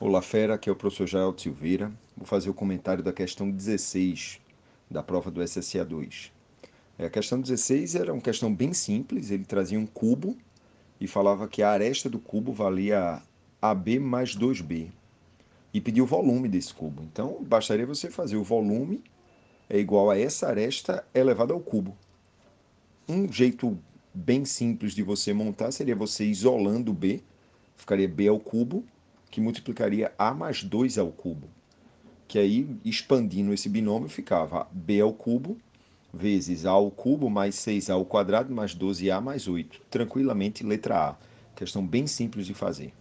Olá, fera, aqui é o professor Jael Silveira. Vou fazer o comentário da questão 16 da prova do SSA 2. É, a questão 16 era uma questão bem simples, ele trazia um cubo e falava que a aresta do cubo valia AB mais 2B e pediu o volume desse cubo. Então, bastaria você fazer o volume é igual a essa aresta elevada ao cubo. Um jeito bem simples de você montar seria você isolando B, ficaria B ao cubo, que multiplicaria A mais 2 ao cubo. Que aí, expandindo esse binômio, ficava B ao cubo vezes A ao cubo mais 6A ao quadrado mais 12A mais 8. Tranquilamente, letra A. Questão bem simples de fazer.